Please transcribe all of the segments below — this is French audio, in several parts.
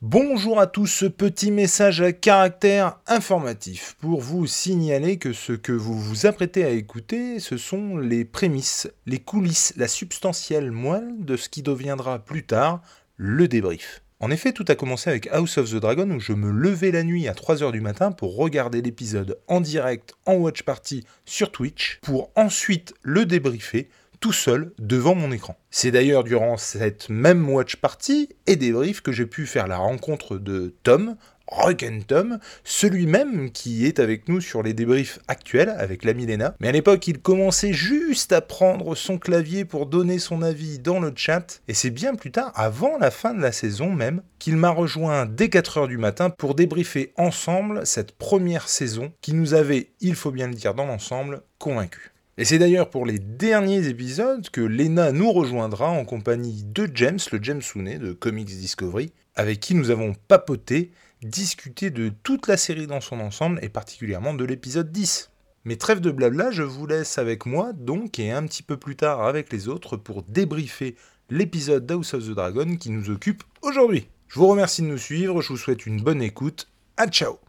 Bonjour à tous, ce petit message à caractère informatif pour vous signaler que ce que vous vous apprêtez à écouter, ce sont les prémices, les coulisses, la substantielle moelle de ce qui deviendra plus tard le débrief. En effet, tout a commencé avec House of the Dragon où je me levais la nuit à 3h du matin pour regarder l'épisode en direct en watch party sur Twitch pour ensuite le débriefer tout seul devant mon écran. C'est d'ailleurs durant cette même watch party et débrief que j'ai pu faire la rencontre de Tom, Rock and Tom, celui-même qui est avec nous sur les débriefs actuels avec la Milena. Mais à l'époque, il commençait juste à prendre son clavier pour donner son avis dans le chat, et c'est bien plus tard, avant la fin de la saison même, qu'il m'a rejoint dès 4h du matin pour débriefer ensemble cette première saison qui nous avait, il faut bien le dire dans l'ensemble, convaincus. Et c'est d'ailleurs pour les derniers épisodes que Lena nous rejoindra en compagnie de James, le James Sounet de Comics Discovery, avec qui nous avons papoté, discuté de toute la série dans son ensemble et particulièrement de l'épisode 10. Mais trêve de blabla, je vous laisse avec moi donc et un petit peu plus tard avec les autres pour débriefer l'épisode d'House of the Dragon qui nous occupe aujourd'hui. Je vous remercie de nous suivre, je vous souhaite une bonne écoute, à ciao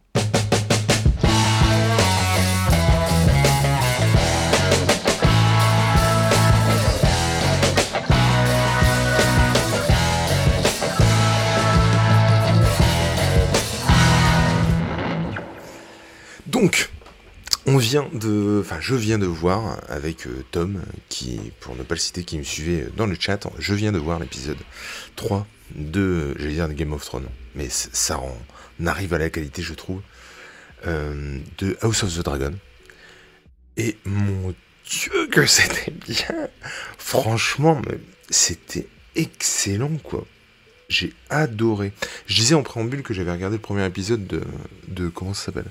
Donc, on vient de, enfin, je viens de voir avec euh, Tom, qui, pour ne pas le citer, qui me suivait dans le chat, je viens de voir l'épisode 3 de, de Game of Thrones, mais ça on arrive à la qualité, je trouve, euh, de House of the Dragon. Et mon Dieu que c'était bien Franchement, c'était excellent, quoi. J'ai adoré. Je disais en préambule que j'avais regardé le premier épisode de, de comment ça s'appelle?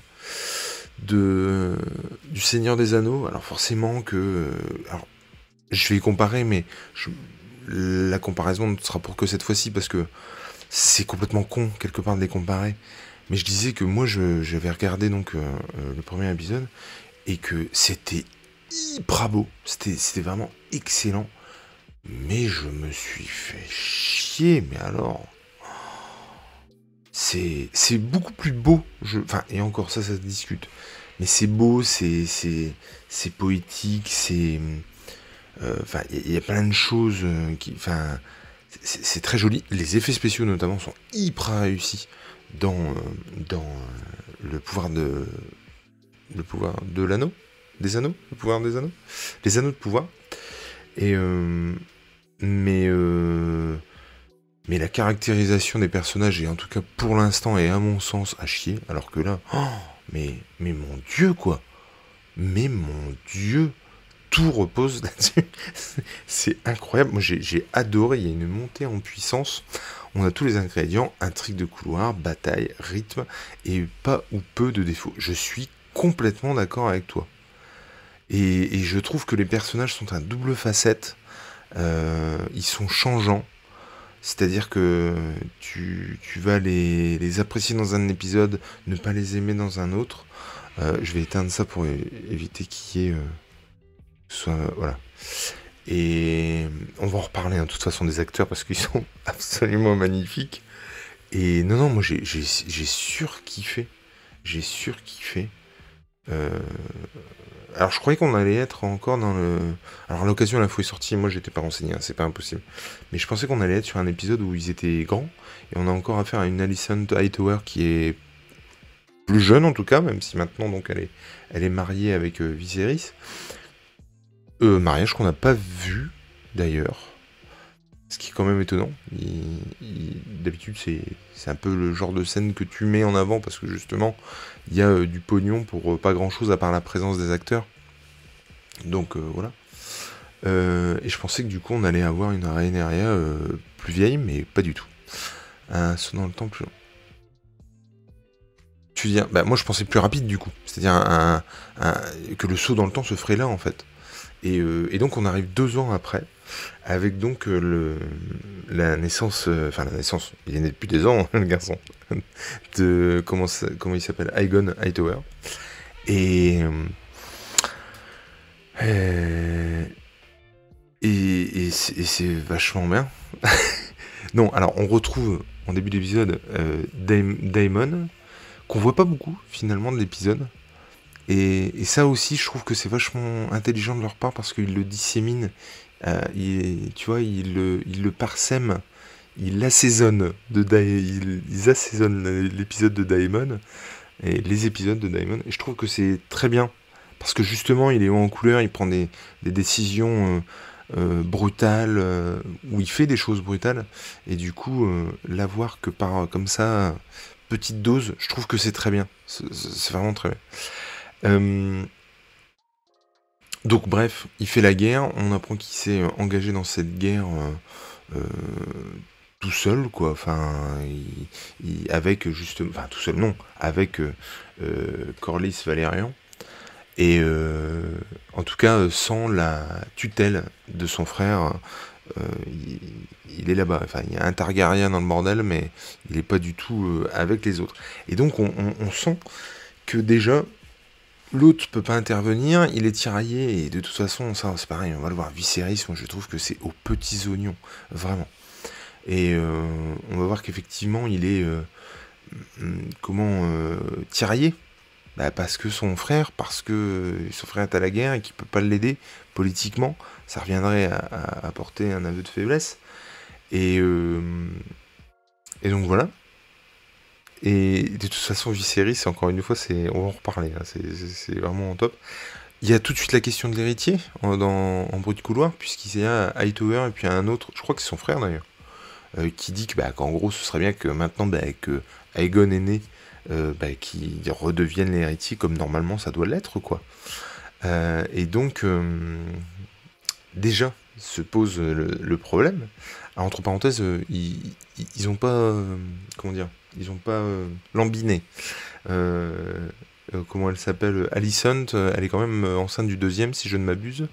De, du Seigneur des Anneaux. Alors forcément que... Alors, je vais comparer, mais la comparaison ne sera pour que cette fois-ci, parce que c'est complètement con, quelque part, de les comparer. Mais je disais que moi, j'avais regardé donc euh, euh, le premier épisode, et que c'était hyper beau. C'était vraiment excellent. Mais je me suis fait chier, mais alors c'est beaucoup plus beau. Je, enfin, et encore ça, ça se discute. Mais c'est beau, c'est poétique, c'est. Euh, enfin, il y, a plein de choses euh, qui. Enfin, c'est très joli. Les effets spéciaux, notamment, sont hyper réussis dans, euh, dans le pouvoir de. Le pouvoir de l'anneau Des anneaux Le pouvoir des anneaux Les anneaux de pouvoir. Et. mais mais la caractérisation des personnages, et en tout cas pour l'instant, est à mon sens à chier. Alors que là, oh, mais, mon Dieu, quoi. Mais mon Dieu, tout repose là-dessus. C'est incroyable. Moi, j'ai adoré. Il y a une montée en puissance. On a tous les ingrédients intrigue de couloir, bataille, rythme, et pas ou peu de défauts. Je suis complètement d'accord avec toi. Et, je trouve que les personnages sont à double facette. Euh, ils sont changeants. C'est-à-dire que tu, vas les, apprécier dans un épisode, ne pas les aimer dans un autre. Euh, je vais éteindre ça pour éviter qu'il y ait... Euh, soit, voilà. Et on va en reparler hein, de toute façon des acteurs parce qu'ils sont absolument magnifiques. Et non, non, moi j'ai surkiffé. J'ai surkiffé. Euh, alors je croyais qu'on allait être encore dans le. Alors l'occasion, l'info est sortie, moi j'étais pas renseigné, hein, c'est pas impossible. Mais je pensais qu'on allait être sur un épisode où ils étaient grands, et on a encore affaire à une Alison Hightower qui est plus jeune en tout cas, même si maintenant donc elle est, elle est mariée avec euh, Viserys. Euh, mariage qu'on n'a pas vu d'ailleurs. Ce qui est quand même étonnant. D'habitude, c'est un peu le genre de scène que tu mets en avant parce que justement, il y a euh, du pognon pour euh, pas grand chose à part la présence des acteurs. Donc euh, voilà. et je pensais que du coup, on allait avoir une Rhaenyra plus vieille, mais pas du tout. Un saut dans le temps plus long. Tu dis, bah, moi je pensais plus rapide du coup. C'est-à-dire que le saut dans le temps se ferait là en fait. Et donc on arrive deux ans après avec donc euh, la naissance, euh, enfin la naissance, il est né depuis des ans, le garçon, de comment, il s'appelle, Aegon Hightower. Et, euh, et, c'est vachement bien. non, alors on retrouve, en début d'épisode Daemon, qu'on voit pas beaucoup finalement de l'épisode. Et, ça aussi, je trouve que c'est vachement intelligent de leur part parce qu'ils le disséminent, tu vois, ils le, il le parsèment il assaisonne de ils, assaisonnent l'épisode de Daemon et les épisodes de Daemon. Et je trouve que c'est très bien parce que justement il est haut en couleur, il prend des, décisions euh, euh, brutales euh, où il fait des choses brutales. Et du coup l'avoir que par comme ça petite dose, je trouve que c'est très bien, c'est vraiment très bien. Donc bref, il fait la guerre, on apprend qu'il s'est engagé dans cette guerre tout seul, quoi. Enfin, avec justement, enfin tout seul, non, avec euh, euh, Corlys Valérian. Et euh, en tout cas, sans la tutelle de son frère, il, est là-bas. Enfin, il y a un Targaryen dans le bordel, mais il n'est pas du tout avec les autres. Et donc, on, sent que déjà, l'autre peut pas intervenir, il est tiraillé, et de toute façon, ça c'est pareil, on va le voir, Viserys, moi je trouve que c'est aux petits oignons, vraiment. Et euh, on va voir qu'effectivement, il est euh, comment euh, tiraillé bah, parce que son frère, parce que son frère est à la guerre et qu'il peut pas l'aider politiquement, ça reviendrait à, apporter un aveu de faiblesse. Et, et donc voilà. Et de toute façon, Viserys, encore une fois, c'est, on va en reparler, hein, c'est, vraiment top. Il y a tout de suite la question de l'héritier en, dans, en bruit de couloir, puisqu'il y a Hightower et puis un autre, je crois que c'est son frère d'ailleurs, euh, qui dit que, bah, qu'en gros ce serait bien que maintenant bah, que Aegon est né, euh, bah, qu'il redevienne l'héritier comme normalement ça doit l'être quoi. Euh, et donc déjà se pose le, problème. entre parenthèses, ils, ils ont pas comment dire, ils ont pas lambiné. comment elle s'appelle Alicent, elle est quand même enceinte du deuxième si je ne m'abuse.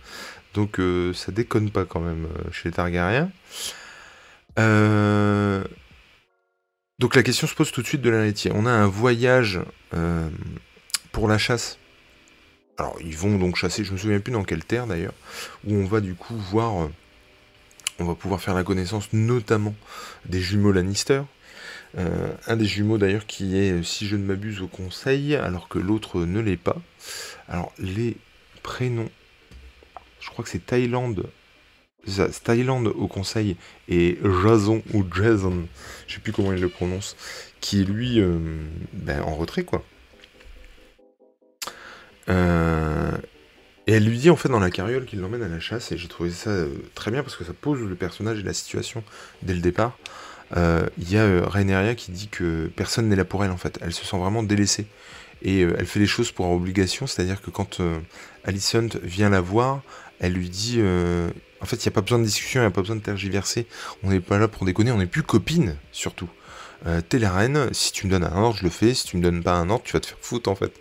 Donc ça déconne pas quand même chez les Targaryens. Euh, donc la question se pose tout de suite de la laitière. On a un voyage euh, pour la chasse. Alors ils vont donc chasser, je me souviens plus dans quelle terre d'ailleurs, où on va du coup voir, euh, on va pouvoir faire la connaissance notamment des jumeaux Lannister. Un des jumeaux d'ailleurs qui est, si je ne m'abuse, au conseil, alors que l'autre ne l'est pas. Alors les prénoms, je crois que c'est Thaïlande Thaïlande au conseil et Jason ou Jason, je sais plus comment il le prononce, qui est lui euh, ben, en retrait quoi. Euh, et elle lui dit en fait dans la carriole qu'il l'emmène à la chasse et j'ai trouvé ça euh, très bien parce que ça pose le personnage et la situation dès le départ. Il y a Rhaenyra qui dit que personne n'est là pour elle en fait. Elle se sent vraiment délaissée et elle fait les choses pour obligation, c'est-à-dire que quand Alicent vient la voir, elle lui dit en fait, il n'y a pas besoin de discussion, il n'y a pas besoin de tergiverser. On n'est pas là pour déconner, on n'est plus copines, surtout. Euh, T'es la reine, si tu me donnes un ordre, je le fais. Si tu me donnes pas un ordre, tu vas te faire foutre, en fait.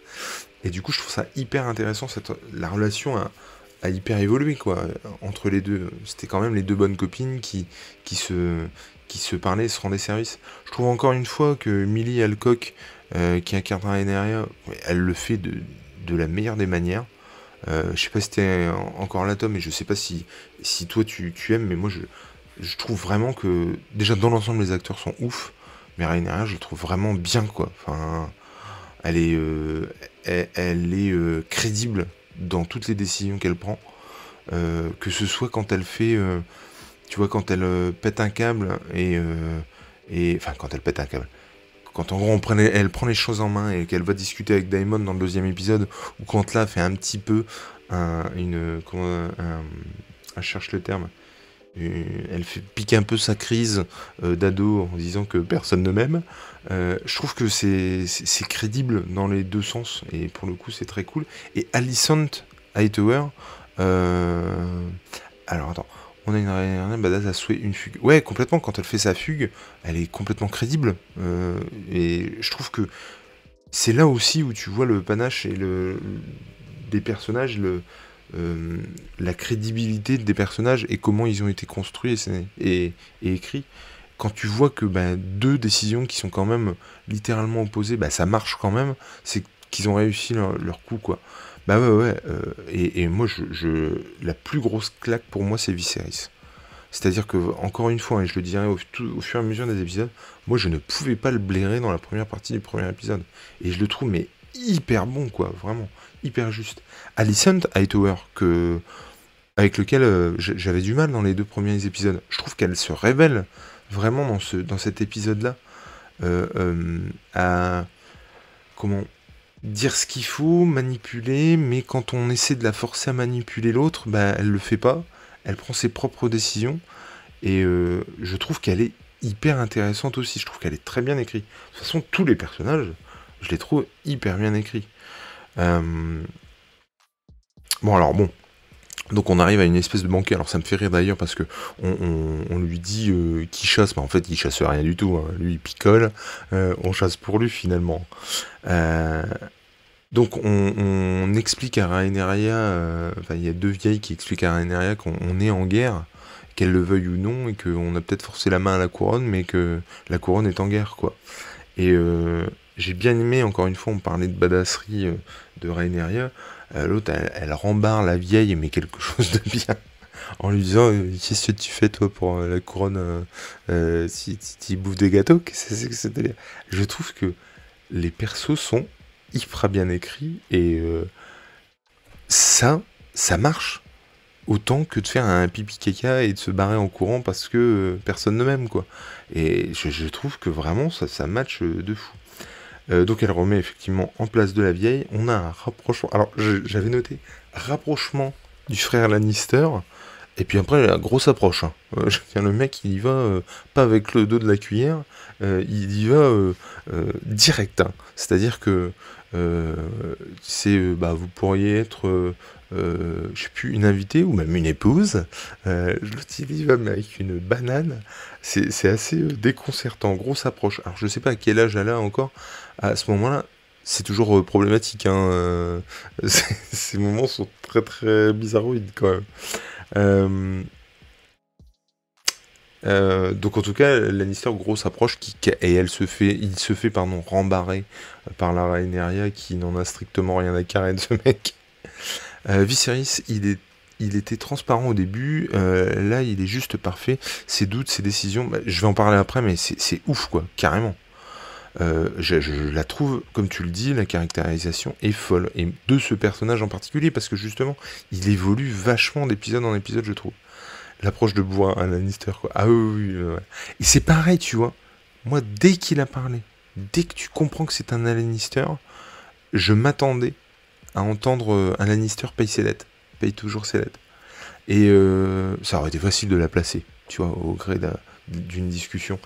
Et du coup, je trouve ça hyper intéressant. Cette, la relation a, hyper évolué, quoi, entre les deux. C'était quand même les deux bonnes copines qui, qui, se, se parlaient, se rendaient service. Je trouve encore une fois que Millie Alcock, euh, qui incarne un elle le fait de, de la meilleure des manières. Euh, je sais pas si t'es encore là, Tom, mais je sais pas si, si toi tu, aimes, mais moi je, je trouve vraiment que déjà dans l'ensemble les acteurs sont ouf, mais Rainer, je le trouve vraiment bien quoi. Enfin, elle est, euh, elle, est crédible dans toutes les décisions qu'elle prend, que ce soit quand elle fait, tu vois, quand elle pète un câble et, et enfin quand elle pète un câble quand en gros elle prend les choses en main et qu'elle va discuter avec Daimon dans le deuxième épisode, ou quand là fait un petit peu une. Comment, un, cherche le terme. Elle fait pique un peu sa crise euh, d'ado en disant que personne ne m'aime. Euh, je trouve que c'est crédible dans les deux sens et pour le coup c'est très cool. Et Alicent Hightower, euh, alors attends, on a une badass à souhait, une fugue. Ouais, complètement, quand elle fait sa fugue, elle est complètement crédible. Euh, et je trouve que c'est là aussi où tu vois le panache et le, des personnages, euh, la crédibilité des personnages et comment ils ont été construits et, et, écrits. Quand tu vois que bah, deux décisions qui sont quand même littéralement opposées, bah, ça marche quand même, c'est qu'ils ont réussi leur, leur coup, quoi. Bah ouais, ouais. Euh, et, moi, je, la plus grosse claque pour moi, c'est Viserys. C'est-à-dire que, encore une fois, et je le dirai au, au, fur et à mesure des épisodes, moi je ne pouvais pas le blairer dans la première partie du premier épisode. Et je le trouve, mais hyper bon, quoi, vraiment, hyper juste. Alicent Hightower, que, avec lequel euh, j'avais du mal dans les deux premiers épisodes, je trouve qu'elle se révèle vraiment dans, ce, dans cet épisode-là. Euh, euh, à comment dire ce qu'il faut, manipuler, mais quand on essaie de la forcer à manipuler l'autre, bah, elle le fait pas, elle prend ses propres décisions, et je trouve qu'elle est hyper intéressante aussi, je trouve qu'elle est très bien écrite. De toute façon, tous les personnages, je les trouve hyper bien écrits. Bon, alors bon, donc on arrive à une espèce de banquet. Alors ça me fait rire d'ailleurs parce que on, lui dit euh, qu'il chasse, mais en fait il chasse rien du tout. Hein. Lui il picole, euh, on chasse pour lui finalement. Euh, donc on, explique à Rhaenyra, enfin il y a deux vieilles qui expliquent à Rhaenyra qu'on est en guerre, qu'elle le veuille ou non, et qu'on a peut-être forcé la main à la couronne, mais que la couronne est en guerre quoi. Et j'ai bien aimé, encore une fois, on parlait de badasserie de Rhaenyra. Euh, l'autre, elle, rembarre la vieille, mais quelque chose de bien. En lui disant euh, Qu'est-ce que tu fais, toi, pour euh, la couronne si, tu bouffes des gâteaux? Je trouve que les persos sont hyper bien écrits et ça, ça marche autant que de faire un pipi caca et de se barrer en courant parce que personne ne m'aime quoi. Et je, trouve que vraiment ça, ça match de fou. Euh, donc elle remet effectivement en place de la vieille. On a un rapprochement. Alors j'avais noté rapprochement du frère Lannister. Et puis après, la grosse approche. Hein. Euh, le mec, il y va euh, pas avec le dos de la cuillère, il y va direct. Hein. C'est-à-dire que c'est, bah, vous pourriez être, je sais plus, une invitée ou même une épouse. L'autre, il y va mais avec une banane. C'est assez déconcertant, grosse approche. Alors je sais pas à quel âge elle a encore, à ce moment-là, c'est toujours euh, problématique. Hein, euh, ces moments sont très très bizarroïdes quand même. Euh, donc en tout cas, Lannister grosse approche qui, et elle se fait, il se fait pardon rembarrer par la Rhaenyra qui n'en a strictement rien à carrer de ce mec. Viserys, il est il était transparent au début, là il est juste parfait. Ses doutes, ses décisions, bah, je vais en parler après, mais c'est ouf quoi, carrément. Euh, je, la trouve, comme tu le dis, la caractérisation est folle. Et de ce personnage en particulier, parce que justement, il évolue vachement d'épisode en épisode, je trouve. L'approche de bois à Lannister, quoi. Ah oui, oui, oui. Et c'est pareil, tu vois. Moi, dès qu'il a parlé, dès que tu comprends que c'est un Lannister, je m'attendais à entendre euh, un Lannister paye ses lettres. Paye toujours ses lettres. Et euh, ça aurait été facile de la placer, tu vois, au gré d'une discussion.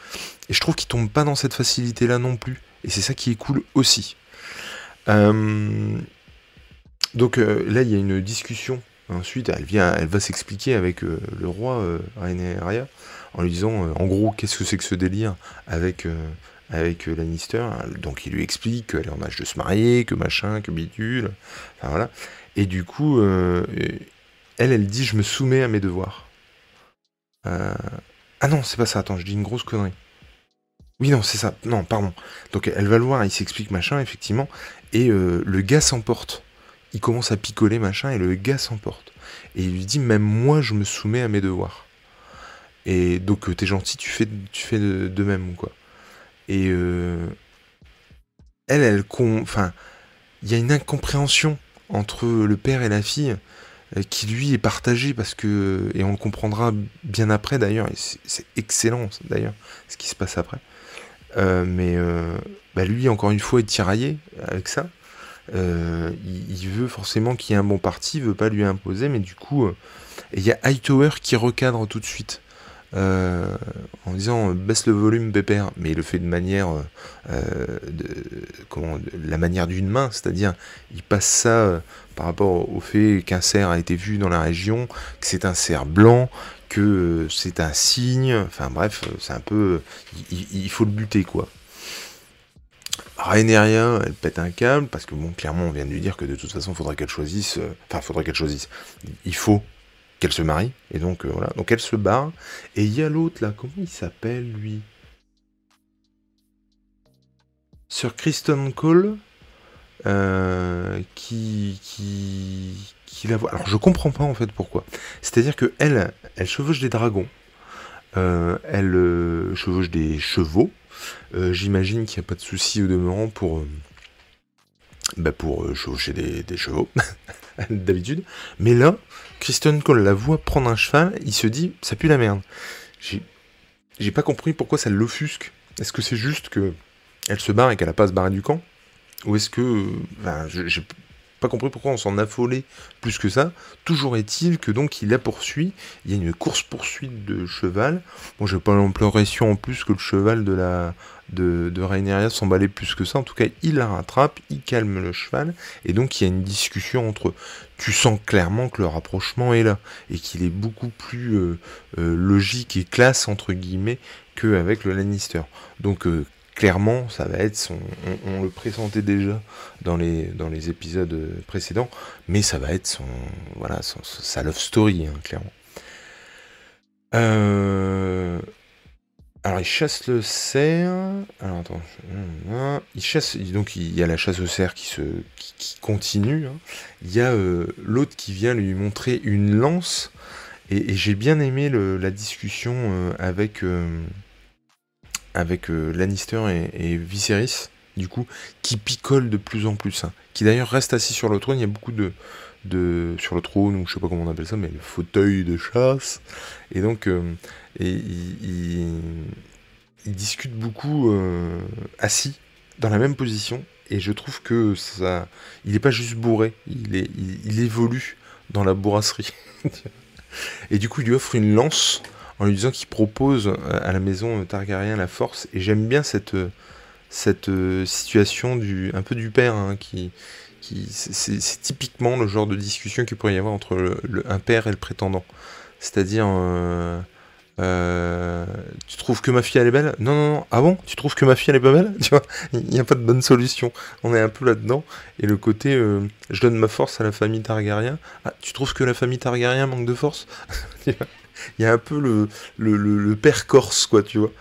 Et je trouve qu'il tombe pas dans cette facilité-là non plus. Et c'est ça qui est cool aussi. Euh, donc là, il y a une discussion. Ensuite, elle vient, elle va s'expliquer avec euh, le roi euh, en lui disant, en gros, qu'est-ce que c'est que ce délire avec avec Lannister? Donc il lui explique qu'elle est en âge de se marier, que machin, que bidule. Enfin voilà. Et du coup, elle, elle dit, je me soumets à mes devoirs. Ah non, c'est pas ça, attends, je dis une grosse connerie. Oui, non, c'est ça. Non, pardon. Donc elle va le voir, il s'explique machin, effectivement. Et euh, le gars s'emporte. Il commence à picoler machin, et le gars s'emporte. Et il lui dit, même moi, je me soumets à mes devoirs. Et donc, euh, t'es gentil, tu fais, tu fais de, même, quoi. Et euh, elle, elle, enfin, il y a une incompréhension entre le père et la fille euh, qui lui est partagé parce que et on le comprendra bien après d'ailleurs et c'est excellent d'ailleurs ce qui se passe après euh, mais bah, lui encore une fois est tiraillé avec ça il, veut forcément qu'il y ait un bon parti il veut pas lui imposer mais du coup il y a Hightower qui recadre tout de suite euh, en disant baisse le volume pépère, mais il le fait de manière, euh, de, comment, la manière d'une main, c'est-à-dire il passe ça euh, par rapport au fait qu'un cerf a été vu dans la région, que c'est un cerf blanc, que c'est un signe, enfin bref, c'est un peu, il, faut le buter quoi. Rhaenyra, elle pète un câble, parce que bon, clairement, on vient de lui dire que de toute façon, il faudrait qu'elle choisisse, enfin, faudrait qu'elle choisisse. Il faut qu'elle se marie. Et donc, euh, voilà. Donc, elle se barre. Et il y a l'autre, là. Comment il s'appelle, lui? Sir Kristen Cole. Euh, qui, qui, qui la voit. Alors, je comprends pas, en fait, pourquoi. C'est-à-dire que elle, elle chevauche des dragons. elle chevauche des chevaux. J'imagine qu'il n'y a pas de souci au demeurant pour, bah pour chevaucher des, chevaux, d'habitude. Mais là, Kristen Cole la voit prendre un cheval, il se dit, ça pue la merde. J'ai pas compris pourquoi ça l'offusque. Est-ce que c'est juste que elle se barre et qu'elle a pas à se barrer du camp? Ou est-ce que. Enfin, j'ai pas compris pourquoi on s'en affolait plus que ça. Toujours est-il que donc il la poursuit. Il y a une course-poursuite de cheval. Bon, j'ai pas l'impression en plus que le cheval de la de, de Raineria plus que ça. En tout cas, il la rattrape, il calme le cheval. Et donc il y a une discussion entre tu sens clairement que le rapprochement est là et qu'il est beaucoup plus euh, euh, logique et classe entre guillemets qu'avec le Lannister. Donc euh, clairement, ça va être son. On, le présentait déjà dans les, épisodes précédents, mais ça va être son. Voilà, sa love story, hein, clairement. Alors il chasse le cerf. Alors attends. Il chasse. Donc il y a la chasse au cerf qui se qui, continue. Hein. Il y a euh, l'autre qui vient lui montrer une lance. Et, j'ai bien aimé la discussion euh, avec euh, avec Lannister et, Viserys. Du coup, qui picole de plus en plus. Hein. Qui d'ailleurs reste assis sur le trône. Il y a beaucoup de de sur le trône ou je sais pas comment on appelle ça, mais le fauteuil de chasse. Et donc et il, discute beaucoup euh, assis, dans la même position, et je trouve que ça, il n'est pas juste bourré, il, évolue dans la bourrasserie. et du coup, il lui offre une lance en lui disant qu'il propose à la maison Targaryen la force, et j'aime bien cette, cette situation du, un peu du père, hein, qui, qui c'est typiquement le genre de discussion qu'il pourrait y avoir entre un père et le prétendant. C'est-à-dire... Euh, euh, tu trouves que ma fille elle est belle? Non, non, non. Ah bon? Tu trouves que ma fille elle est pas belle? Tu vois, il n'y a pas de bonne solution. On est un peu là-dedans. Et le côté, euh, je donne ma force à la famille Targaryen. Ah, tu trouves que la famille Targaryen manque de force? Il y a un peu le, le, le, père corse, quoi, tu vois.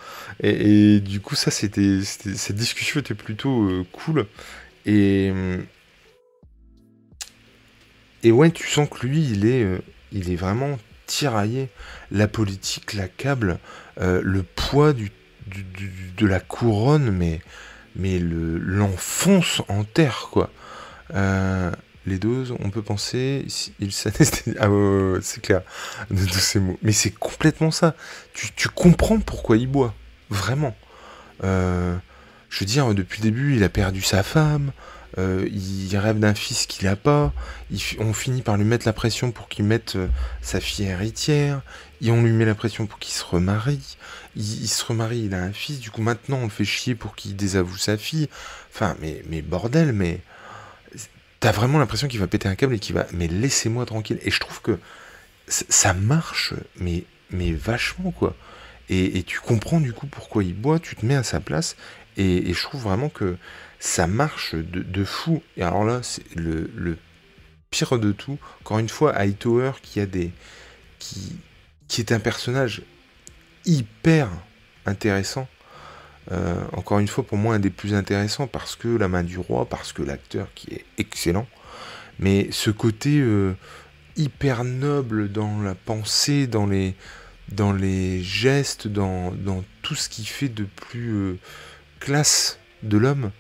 Et, du coup, ça, c'était, cette discussion était plutôt euh, cool. Et et ouais, tu sens que lui, il est, il est vraiment tiraillé. La politique l'accable, euh, le poids de la couronne, mais, mais l'enfonce en terre, quoi. Euh, les doses, on peut penser, il Ah c'est clair, de tous ces mots. Mais c'est complètement ça. Tu, comprends pourquoi il boit, vraiment. Euh, je veux dire, depuis le début, il a perdu sa femme, euh, il rêve d'un fils qu'il n'a pas, on finit par lui mettre la pression pour qu'il mette euh, sa fille héritière, et on lui met la pression pour qu'il se remarie, il, se remarie, il a un fils, du coup maintenant on le fait chier pour qu'il désavoue sa fille, enfin mais, mais bordel, mais t'as vraiment l'impression qu'il va péter un câble et qu'il va, mais laissez-moi tranquille, et je trouve que ça marche, mais, mais vachement quoi. Et, tu comprends du coup pourquoi il boit, tu te mets à sa place, et je trouve vraiment que ça marche de, fou. Et alors là, c'est le, pire de tout. Encore une fois, Hightower qui a des. qui, qui est un personnage hyper intéressant. Euh, encore une fois, pour moi, un des plus intéressants parce que la main du roi, parce que l'acteur qui est excellent. Mais ce côté euh, hyper noble dans la pensée, dans les, dans les gestes, dans, dans tout ce qui fait de plus euh, classe de l'homme,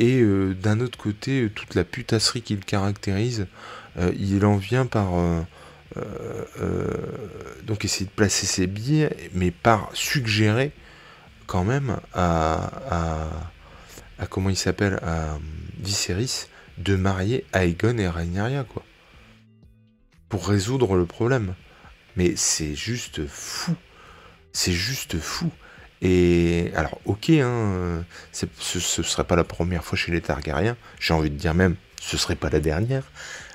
et euh, d'un autre côté, euh, toute la putasserie qui le caractérise, euh, il en vient par donc essayer de placer ses billets, mais par suggérer quand même à, à, comment il s'appelle à Viserys de marier Aegon et Rhaenyra quoi. Pour résoudre le problème. Mais c'est juste fou. C'est juste fou et alors, ok, hein, ce, ne serait pas la première fois chez les Targaryens, j'ai envie de dire même, ce serait pas la dernière,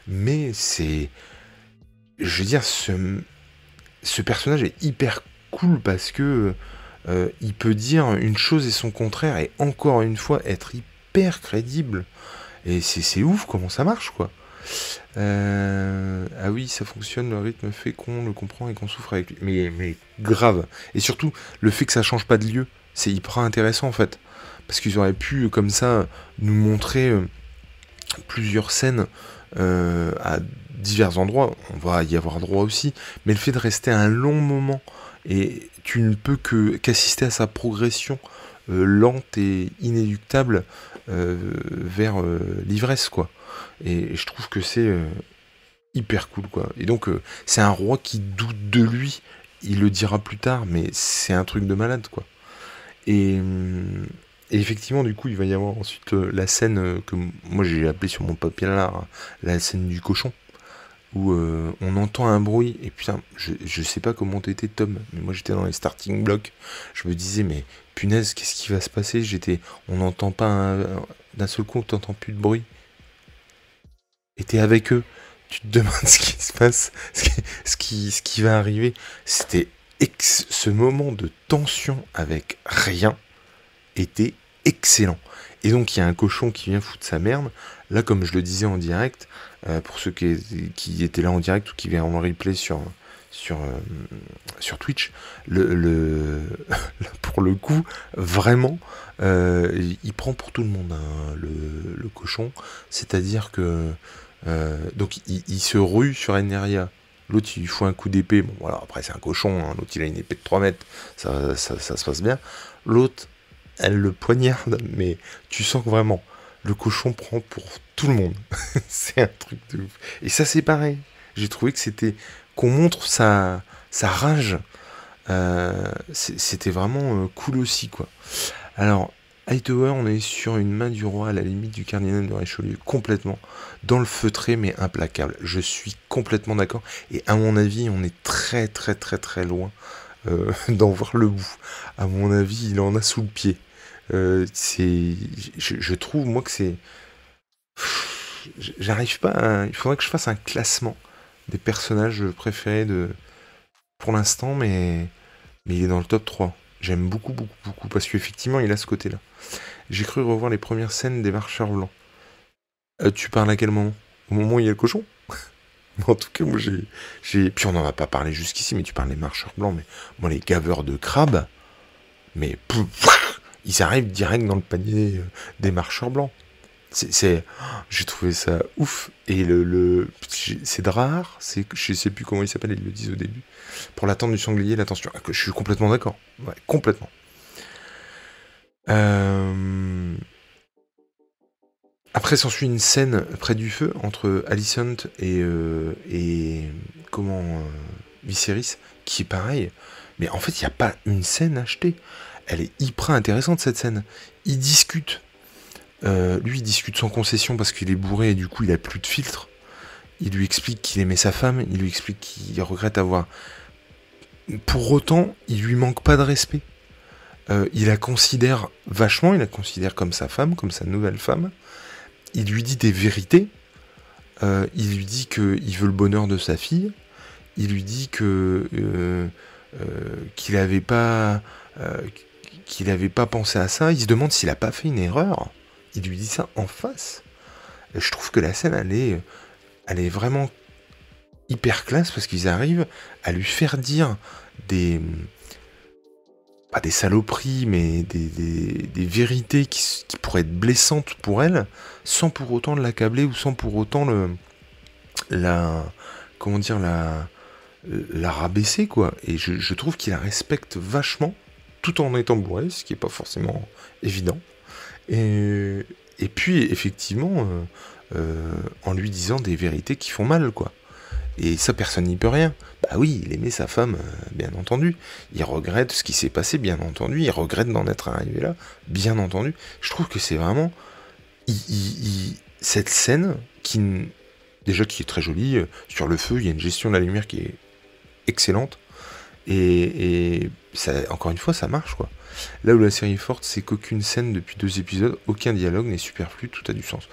mais c'est. Je veux dire, ce, ce personnage est hyper cool parce que euh, il peut dire une chose et son contraire, et encore une fois, être hyper crédible. Et c'est ouf comment ça marche, quoi. Euh, ah oui, ça fonctionne, le rythme fait qu'on le comprend et qu'on souffre avec lui. Mais, grave. Et surtout, le fait que ça change pas de lieu, c'est hyper intéressant en fait. Parce qu'ils auraient pu, comme ça, nous montrer euh, plusieurs scènes euh, à divers endroits. On va y avoir droit aussi. Mais le fait de rester un long moment et tu ne peux qu'assister à sa progression lente et inéluctable vers l'ivresse, quoi. Et, je trouve que c'est hyper cool, quoi. Et donc, c'est un roi qui doute de lui. Il le dira plus tard, mais c'est un truc de malade, quoi. Et, effectivement, du coup, il va y avoir ensuite la scène que moi j'ai appelée sur mon papier là, la scène du cochon où euh, on entend un bruit, et putain, je, je sais pas comment t'étais Tom, mais moi j'étais dans les starting blocks, je me disais, mais punaise, qu'est-ce qui va se passer? J'étais, on n'entend pas d'un seul coup, on t'entend plus de bruit. Et t'es avec eux, tu te demandes ce qui se passe, ce qui, ce qui, va arriver. C'était ce moment de tension avec rien était excellent. Et donc il y a un cochon qui vient foutre sa merde. Là, comme je le disais en direct, euh, pour ceux qui, étaient là en direct ou qui verront en replay sur, sur, euh, sur Twitch, le, pour le coup, vraiment, euh, il prend pour tout le monde hein, le, cochon. C'est-à-dire que donc il, se rue sur Eneria. L'autre il fout un coup d'épée. Bon voilà, après c'est un cochon, hein. l'autre il a une épée de 3 mètres, ça, ça, ça se passe bien. L'autre, elle le poignarde, mais tu sens que vraiment, le cochon prend pour tout le monde. c'est un truc de ouf. Et ça, c'est pareil. J'ai trouvé que c'était. qu'on montre sa, sa rage. Euh, c'était vraiment euh, cool aussi, quoi. Alors, Hightower, on est sur une main du roi à la limite du cardinal de Richelieu, complètement dans le feutré mais implacable. Je suis complètement d'accord. Et à mon avis, on est très très très très loin euh, d'en voir le bout. À mon avis, il en a sous le pied. Euh, c'est, je, trouve moi que c'est, j'arrive pas. Il faudrait que je fasse un classement des personnages préférés de, pour l'instant, mais mais il est dans le top 3. J'aime beaucoup, beaucoup, beaucoup, parce qu'effectivement, il a ce côté-là. J'ai cru revoir les premières scènes des marcheurs blancs. Euh, tu parles à quel moment? Au moment où il y a le cochon? En tout cas, moi, j'ai. Puis on n'en a pas parlé jusqu'ici, mais tu parles des marcheurs blancs, mais moi, les gaveurs de crabes, mais ils arrivent direct dans le panier euh, des marcheurs blancs. C'est, j'ai trouvé ça ouf. Et le, le c'est Drahar, c'est, je sais plus comment il s'appelle, ils le disent au début. Pour l'attente du sanglier, l'attention. Ah, je suis complètement d'accord. Ouais, complètement. Euh... Après, s'ensuit une scène près du feu entre Alicent et, euh, comment euh, Viserys, qui est pareil. Mais en fait, il n'y a pas une scène achetée elle est hyper intéressante cette scène. Il discute. Euh, lui, il discute sans concession parce qu'il est bourré et du coup, il a plus de filtre. Il lui explique qu'il aimait sa femme. Il lui explique qu'il regrette avoir. Pour autant, il lui manque pas de respect. Euh, il la considère vachement. Il la considère comme sa femme, comme sa nouvelle femme. Il lui dit des vérités. Euh, il lui dit qu'il veut le bonheur de sa fille. Il lui dit que qu'il n'avait pas qu'il n'avait pas pensé à ça, il se demande s'il n'a pas fait une erreur. Il lui dit ça en face. Je trouve que la scène, elle est, vraiment hyper classe parce qu'ils arrivent à lui faire dire des. pas des saloperies, mais des, vérités qui, pourraient être blessantes pour elle, sans pour autant l'accabler ou sans pour autant le. la. comment dire, la. la rabaisser, quoi. Et je, je trouve qu'il la respecte vachement tout en étant bourré, ce qui n'est pas forcément évident. Et, et puis, effectivement, euh, euh, en lui disant des vérités qui font mal, quoi. Et ça, personne n'y peut rien. Bah oui, il aimait sa femme, euh, bien entendu. Il regrette ce qui s'est passé, bien entendu. Il regrette d'en être arrivé là, bien entendu. Je trouve que c'est vraiment cette scène qui, déjà, qui est très jolie. Sur le feu, il y a une gestion de la lumière qui est excellente. Et, ça, encore une fois, ça marche quoi. Là où la série est forte, c'est qu'aucune scène depuis deux épisodes, aucun dialogue n'est superflu, tout a du sens.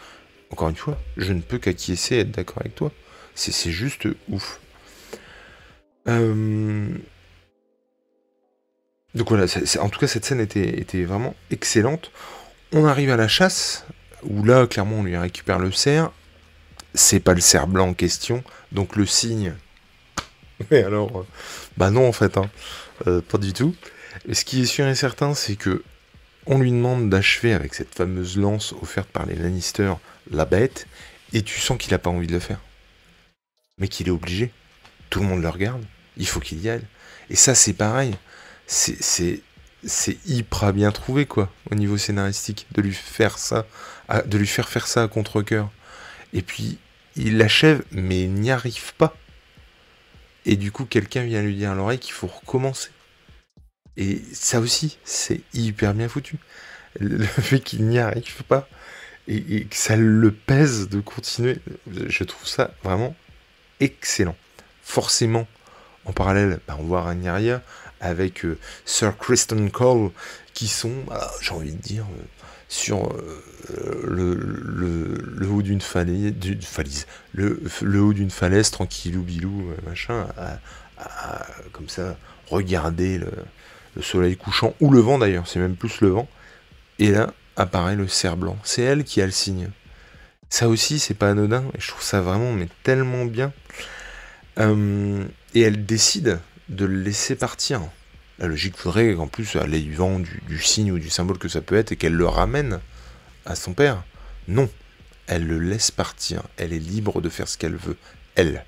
Encore une fois, je ne peux qu'acquiescer et être d'accord avec toi. C'est juste ouf. Euh, donc voilà, en tout cas, cette scène était, vraiment excellente. On arrive à la chasse, où là, clairement, on lui récupère le cerf. C'est pas le cerf blanc en question, donc le signe Mais alors, euh, bah non en fait, hein. euh, pas du tout. Ce qui est sûr et certain, c'est que on lui demande d'achever avec cette fameuse lance offerte par les Lannister la bête, et tu sens qu'il a pas envie de le faire. Mais qu'il est obligé. Tout le monde le regarde, il faut qu'il y aille. Et ça c'est pareil. c'est hyper bien trouvé quoi au niveau scénaristique de lui faire ça de lui faire faire ça à contre coeur et puis il l'achève mais il n'y arrive pas et du coup quelqu'un vient lui dire à l'oreille qu'il faut recommencer et ça aussi c'est hyper bien foutu. Le fait qu'il n'y arrive pas et, que ça le pèse de continuer je trouve ça vraiment excellent. Forcément en parallèle bah, on voit Ragnaria avec euh, Sir Kristen Cole, qui sont, bah, j'ai envie de dire, euh, sur euh, le, haut d'une falaise, le, haut d'une falaise, tranquillou bilou, machin, comme ça, regarder le, soleil couchant, ou le vent d'ailleurs, c'est même plus le vent. Et là apparaît le cerf blanc. C'est elle qui a le signe. Ça aussi, c'est pas anodin, et je trouve ça vraiment mais tellement bien. et elle décide de le laisser partir. La logique voudrait qu'en plus elle ait du vent, du, signe ou du symbole que ça peut être et qu'elle le ramène à son père. Non, elle le laisse partir. Elle est libre de faire ce qu'elle veut. Elle.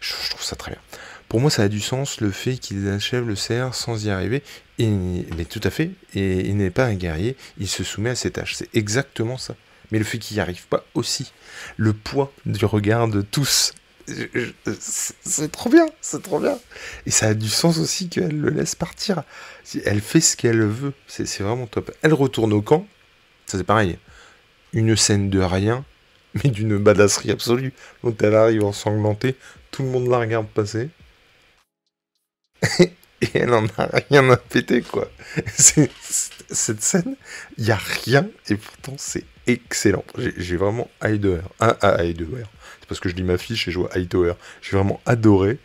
Je, trouve ça très bien. Pour moi, ça a du sens le fait qu'il achève le cerf sans y arriver. mais tout à fait. Et il n'est pas un guerrier. Il se soumet à ses tâches. C'est exactement ça. Mais le fait qu'il n'y arrive pas aussi. Le poids du regard de tous c'est trop bien, c'est trop bien. Et ça a du sens aussi qu'elle le laisse partir. Elle fait ce qu'elle veut, c'est vraiment top. Elle retourne au camp, ça c'est pareil. Une scène de rien, mais d'une badasserie absolue. Donc elle arrive ensanglantée, tout le monde la regarde passer. Et elle en a rien à péter, quoi. cette scène, il n'y a rien, et pourtant c'est excellent. J'ai vraiment Hightower. Ah, Hightower parce que je lis ma fiche et je vois Hightower. J'ai vraiment adoré.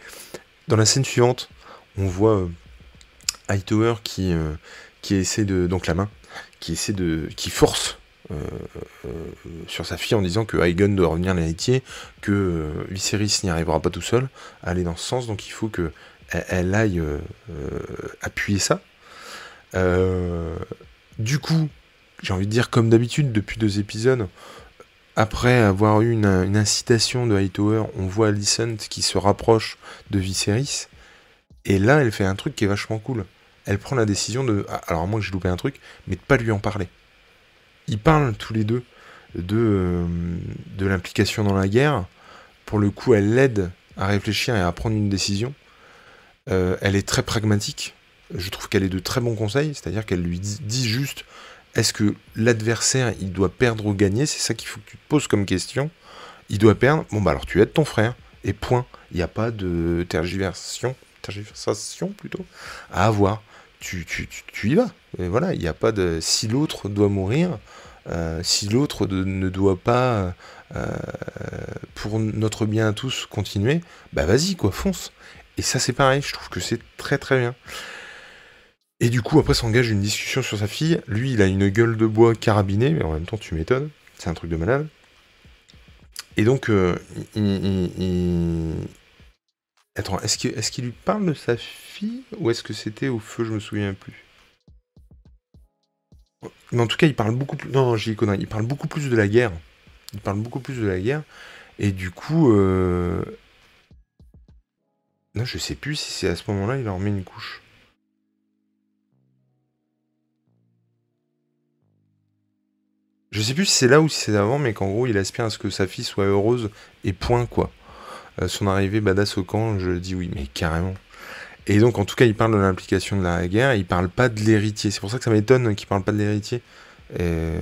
Dans la scène suivante, on voit euh, qui, euh, qui essaie de. Donc la main, qui essaie de. qui force euh, sur sa fille en disant que Aegon doit revenir l'héritier, que Viserys n'y arrivera pas tout seul à aller dans ce sens, donc il faut que elle, aille appuyer ça. du coup, j'ai envie de dire comme d'habitude depuis deux épisodes, après avoir eu une, incitation de Hightower, on voit Alicent qui se rapproche de Viserys. Et là, elle fait un truc qui est vachement cool. Elle prend la décision de. Ah, alors, moi, j'ai loupé un truc, mais de pas lui en parler. Ils parlent tous les deux de, euh, de l'implication dans la guerre. Pour le coup, elle l'aide à réfléchir et à prendre une décision. Euh, elle est très pragmatique. Je trouve qu'elle est de très bons conseils. C'est-à-dire qu'elle lui dit juste est-ce que l'adversaire, il doit perdre ou gagner? C'est ça qu'il faut que tu te poses comme question. Il doit perdre. Bon, bah alors tu aides ton frère. Et point. Il n'y a pas de tergiversation, tergiversation plutôt, à avoir. Tu, tu, tu, y vas. Voilà, il n'y a pas de. Si l'autre doit mourir, euh, si l'autre ne doit pas, euh, pour notre bien à tous, continuer, bah vas-y, quoi, fonce. Et ça, c'est pareil, je trouve que c'est très très bien. Et du coup, après s'engage une discussion sur sa fille. Lui, il a une gueule de bois carabinée, mais en même temps, tu m'étonnes. C'est un truc de malade. Et donc, euh, il, Attends, est-ce qu'il lui parle de sa fille ou est-ce que c'était au feu Je me souviens plus. Mais en tout cas, il parle beaucoup plus. Non, j'ai connerie. Il parle beaucoup plus de la guerre. Il parle beaucoup plus de la guerre. Et du coup. Euh... Non, je sais plus si c'est à ce moment-là, il leur met une couche. Je sais plus si c'est là ou si c'est avant, mais qu'en gros, il aspire à ce que sa fille soit heureuse et point, quoi. Euh, son arrivée badass au camp, je dis oui, mais carrément. Et donc, en tout cas, il parle de l'implication de la guerre, il parle pas de l'héritier. C'est pour ça que ça m'étonne qu'il parle pas de l'héritier. Euh,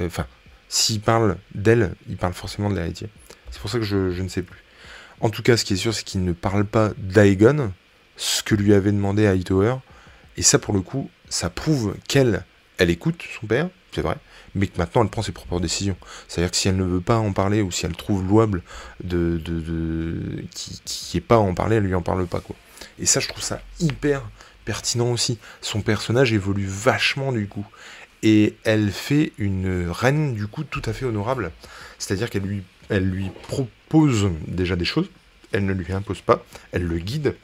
enfin, s'il parle d'elle, il parle forcément de l'héritier. C'est pour ça que je, ne sais plus. En tout cas, ce qui est sûr, c'est qu'il ne parle pas d'Aegon, ce que lui avait demandé à Hightower. Et ça, pour le coup, ça prouve qu'elle, elle écoute son père, c'est vrai, mais que maintenant elle prend ses propres décisions. C'est-à-dire que si elle ne veut pas en parler ou si elle trouve louable de, de, qui, est pas à en parler, elle lui en parle pas quoi. Et ça, je trouve ça hyper pertinent aussi. Son personnage évolue vachement du coup. Et elle fait une reine du coup tout à fait honorable. C'est-à-dire qu'elle lui, elle lui propose déjà des choses, elle ne lui impose pas, elle le guide,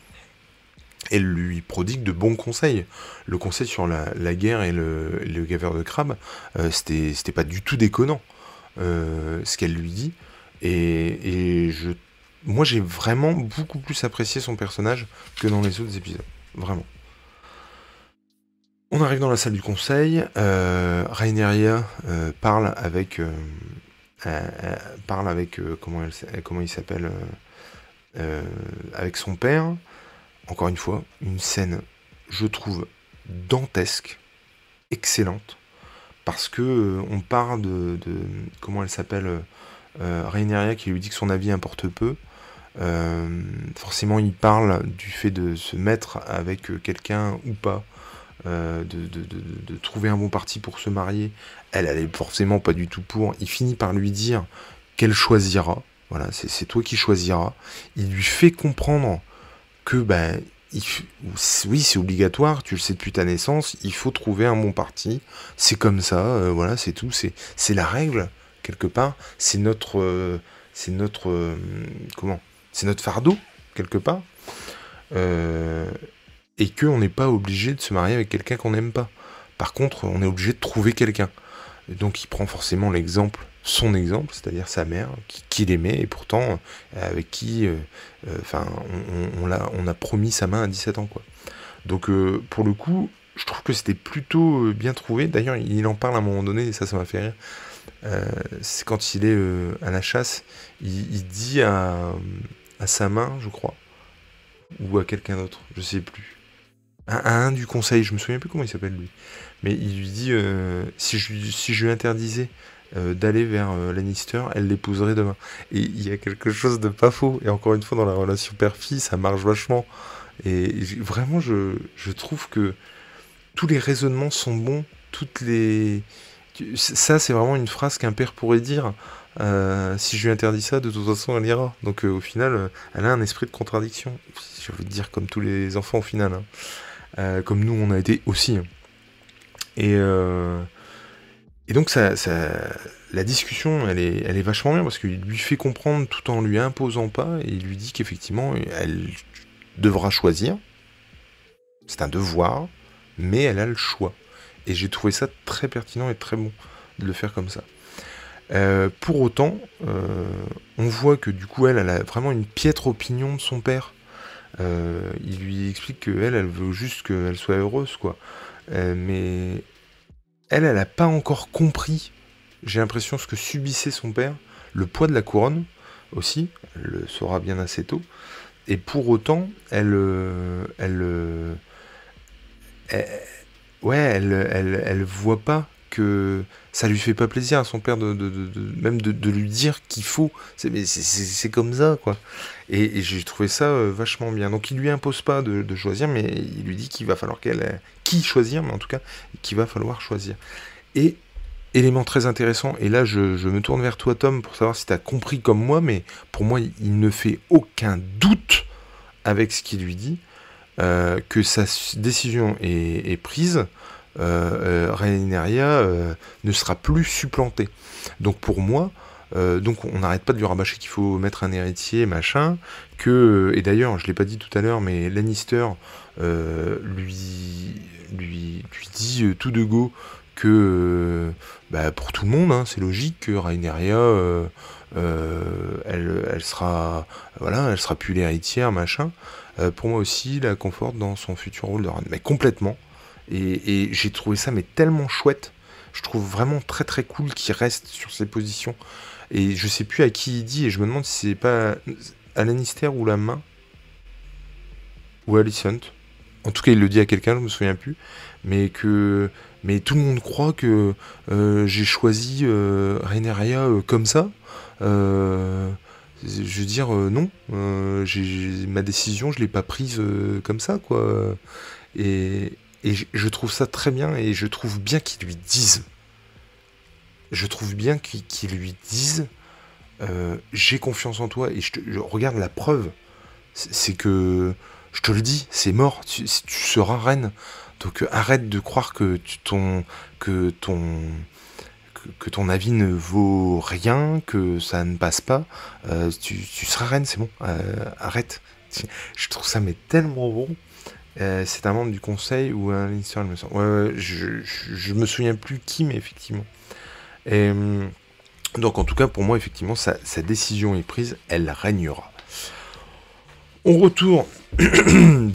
elle lui prodigue de bons conseils. Le conseil sur la, guerre et le, le gaveur de crabe, euh, c'était pas du tout déconnant euh, ce qu'elle lui dit. Et, je, moi, j'ai vraiment beaucoup plus apprécié son personnage que dans les autres épisodes. Vraiment. On arrive dans la salle du conseil. Euh, Raineria euh, parle avec, parle avec comment, elle, il s'appelle, avec son père. Encore une fois, une scène, je trouve dantesque, excellente, parce que on parle de, comment elle s'appelle, Raineria qui lui dit que son avis importe peu. Euh, forcément, il parle du fait de se mettre avec euh, quelqu'un ou pas, euh, de, trouver un bon parti pour se marier. Elle, elle est forcément pas du tout pour. Il finit par lui dire qu'elle choisira. Voilà, c'est toi qui choisiras. Il lui fait comprendre que, ben, oui, c'est obligatoire, tu le sais depuis ta naissance, il faut trouver un bon parti. C'est comme ça, voilà, c'est tout. C'est la règle, quelque part. C'est notre. c'est notre. comment? C'est notre fardeau, quelque part, euh, et qu'on n'est pas obligé de se marier avec quelqu'un qu'on n'aime pas. Par contre, on est obligé de trouver quelqu'un. Donc il prend forcément l'exemple, son exemple, c'est-à-dire sa mère, qui, l'aimait, et pourtant euh, avec qui euh, enfin, on, on, a, promis sa main à 17 ans. Quoi. Donc pour le coup, je trouve que c'était plutôt bien trouvé. D'ailleurs, il en parle à un moment donné, et ça, ça m'a fait rire. c'est quand il est à la chasse, il dit à, à sa main, je crois, ou à quelqu'un d'autre, je sais plus. Un du conseil, je me souviens plus comment il s'appelle lui. Mais il lui dit euh, si, je, lui interdisais euh, d'aller vers euh, Lannister, elle l'épouserait demain. Et il y a quelque chose de pas faux. Et encore une fois, dans la relation père-fille, ça marche vachement. Et vraiment, je, trouve que tous les raisonnements sont bons. Toutes les. Ça, c'est vraiment une phrase qu'un père pourrait dire. Si je lui interdis ça, de toute façon, elle ira. Donc au final, elle a un esprit de contradiction. Je veux dire, comme tous les enfants au final. Hein. Comme nous, on a été aussi. Et, et donc la discussion, elle est, vachement bien parce qu'il lui fait comprendre tout en lui imposant pas et il lui dit qu'effectivement, elle devra choisir. C'est un devoir, mais elle a le choix. Et j'ai trouvé ça très pertinent et très bon de le faire comme ça. Euh, pour autant, euh, on voit que du coup, elle a vraiment une piètre opinion de son père. Euh, il lui explique qu'elle, elle veut juste qu'elle soit heureuse, quoi. mais elle, elle n'a pas encore compris, j'ai l'impression, ce que subissait son père, le poids de la couronne aussi, elle le saura bien assez tôt. Et pour autant, elle, elle, ouais, elle, elle, elle voit pas que ça lui fait pas plaisir à son père de, même de, lui dire qu'il faut. C'est comme ça, quoi. Et, j'ai trouvé ça euh, vachement bien. Donc il lui impose pas de, choisir, mais il lui dit qu'il va falloir qu'elle. Qui choisir, mais en tout cas, qu'il va falloir choisir. Et élément très intéressant, et là je, me tourne vers toi Tom pour savoir si tu as compris comme moi, mais pour moi il ne fait aucun doute avec ce qu'il lui dit, euh, que sa décision est prise euh, euh, euh, ne sera plus supplanté. Donc pour moi, donc on n'arrête pas de lui rabâcher qu'il faut mettre un héritier, machin, que, et d'ailleurs je l'ai pas dit tout à l'heure, mais Lannister lui, lui, lui dit tout de go que bah, pour tout le monde, hein, c'est logique que Rhaenyra, elle, elle, sera, voilà, elle sera plus l'héritière, machin. pour moi aussi, la conforte dans son futur rôle de reine, mais complètement. Et, j'ai trouvé ça mais tellement chouette. Je trouve vraiment très très cool qu'il reste sur ses positions. Et je sais plus à qui il dit, et je me demande si c'est pas à Lannister ou la main. Ou Alicent. En tout cas, il le dit à quelqu'un, je me souviens plus. Mais que. Mais tout le monde croit que euh, j'ai choisi euh, euh, comme ça. Euh, je veux dire, non. ma décision, je l'ai pas prise comme ça, quoi. Et, et je, trouve ça très bien et je trouve bien qu'ils lui disent. Je trouve bien qu'ils lui disent euh, j'ai confiance en toi et je, te, regarde la preuve. C'est que je te le dis, c'est mort. Tu, seras reine. Donc euh, arrête de croire que ton que ton que, ton avis ne vaut rien, que ça ne passe pas. Euh, tu, seras reine, c'est bon. arrête. Je trouve ça mais tellement bon. Euh, c'est un membre du conseil ou un ministère, me semble. Ouais, je, je, me souviens plus qui, mais effectivement. Hum, donc, en tout cas, pour moi, effectivement, sa, décision est prise, elle régnera. On retourne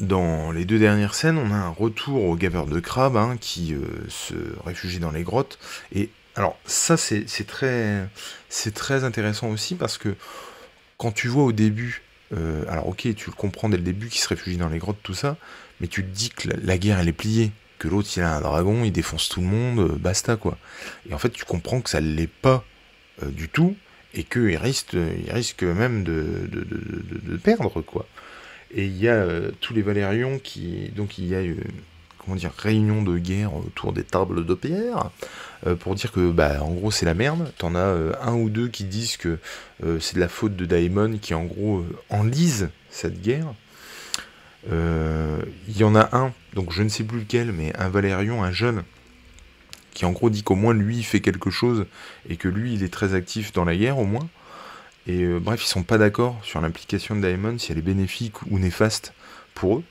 dans, les deux dernières scènes, on a un retour au gaveur de crabe hein, qui se réfugie dans les grottes. Et alors ça, c'est très intéressant aussi parce que quand tu vois au début, alors ok, tu le comprends dès le début qu'il se réfugie dans les grottes, tout ça, mais tu te dis que la guerre elle est pliée que l'autre il a un dragon, il défonce tout le monde, euh, basta quoi. Et en fait tu comprends que ça ne l'est pas euh, du tout et qu'il risque, il risque même de, perdre quoi. Et il y a euh, tous les Valérions qui. Donc il y a comment dire, réunion de guerre autour des tables de pierre, pour dire que, bah, en gros, c'est la merde. T'en as un ou deux qui disent que c'est de la faute de Daemon qui, en gros, enlise cette guerre. Il y en a un donc je ne sais plus lequel, mais un Valérion, un jeune, qui en gros dit qu'au moins lui il fait quelque chose et que lui il est très actif dans la guerre au moins. Et euh, bref, ils sont pas d'accord sur l'implication de Daemon, si elle est bénéfique ou néfaste pour eux.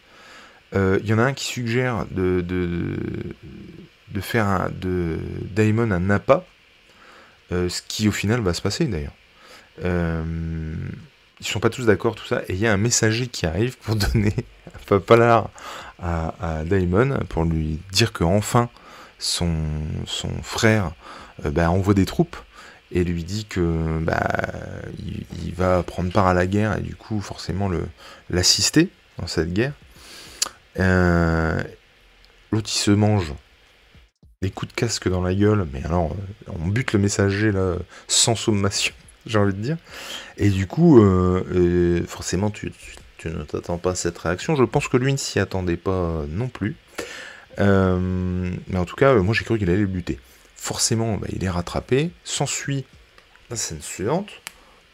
Euh, il y en a un qui suggère de, faire de Daemon un appât, euh, ce qui au final va se passer d'ailleurs. ils sont pas tous d'accord, tout ça, et il y a un messager qui arrive pour donner un pas à, Daemon pour lui dire que enfin son, son frère euh, bah, envoie des troupes et lui dit que bah, il, va prendre part à la guerre et du coup forcément l'assister dans cette guerre. Euh, l'autre il se mange des coups de casque dans la gueule, mais alors euh, on bute le messager là sans sommation, j'ai envie de dire. Et du coup, forcément tu, ne t'attends pas à cette réaction. Je pense que lui ne s'y attendait pas non plus. Euh, mais en tout cas, moi j'ai cru qu'il allait le buter. Forcément, bah, il est rattrapé. S'ensuit la scène suivante,